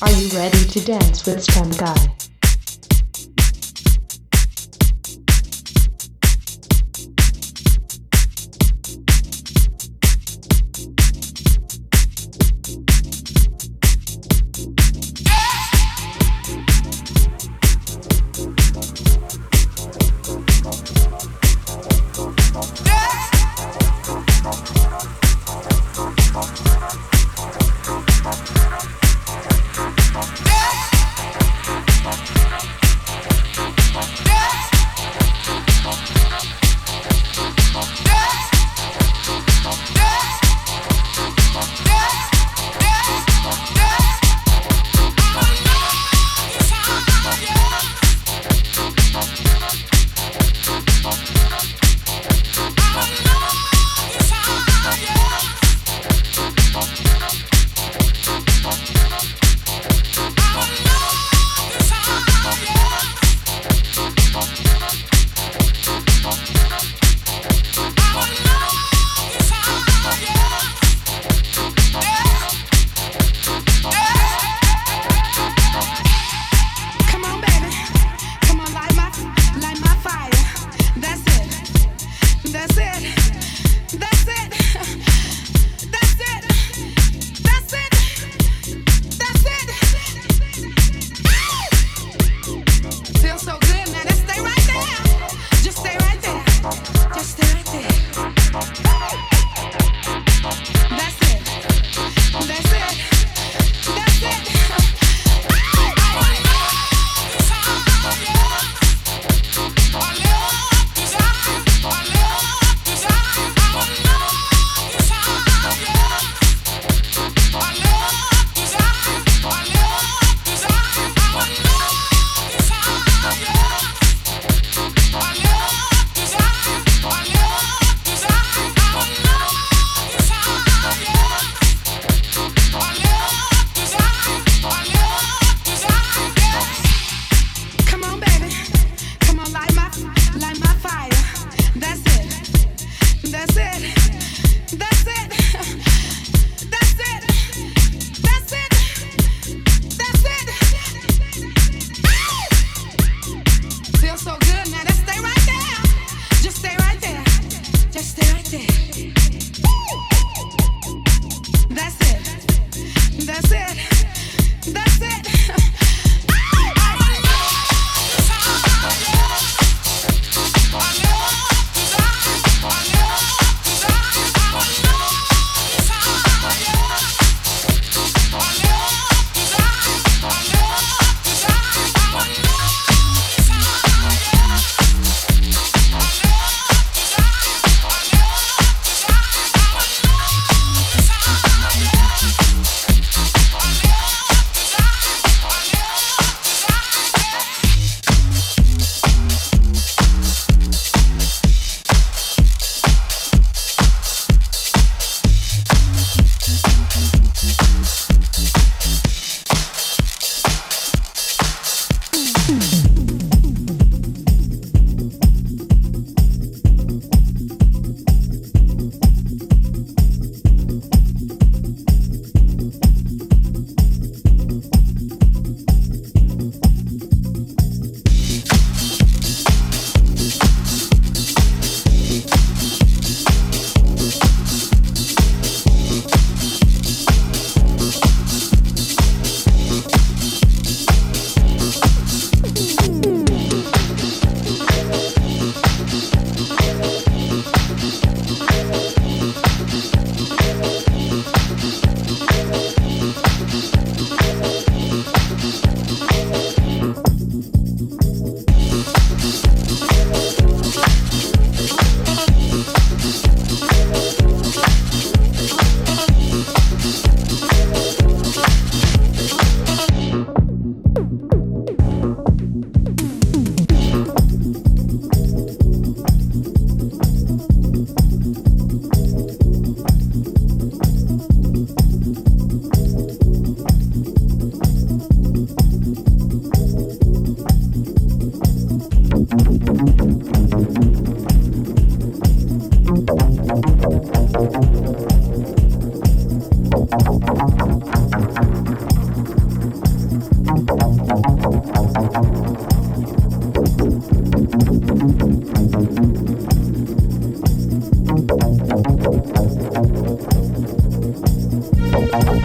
Are you ready to dance with STEM Guy?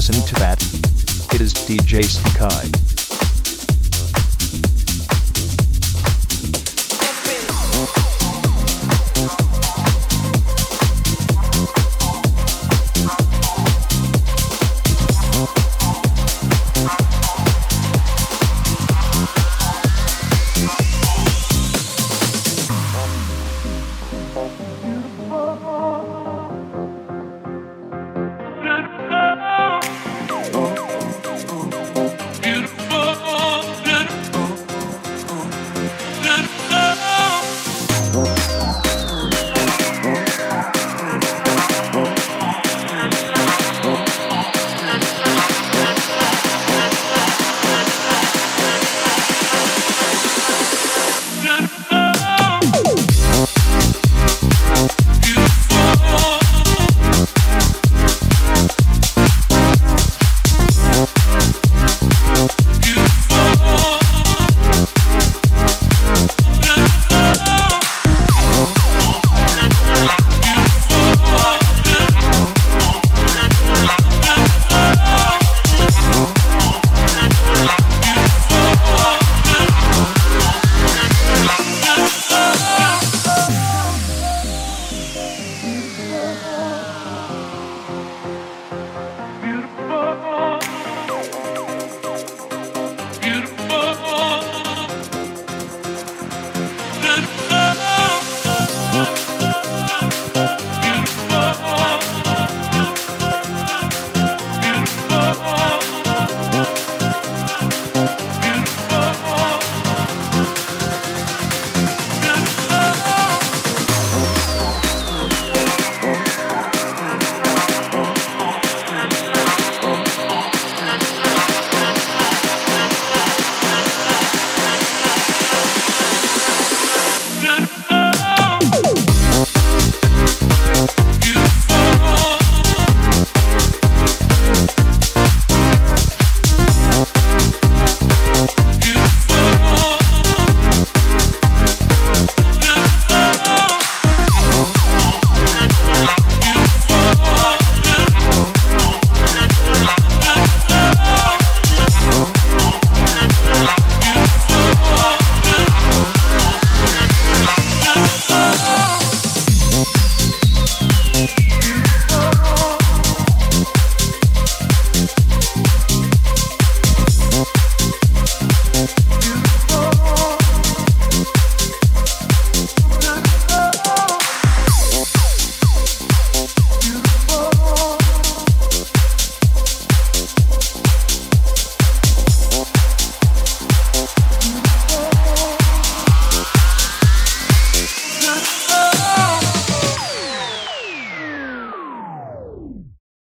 listening to that. It is DJ Sakai.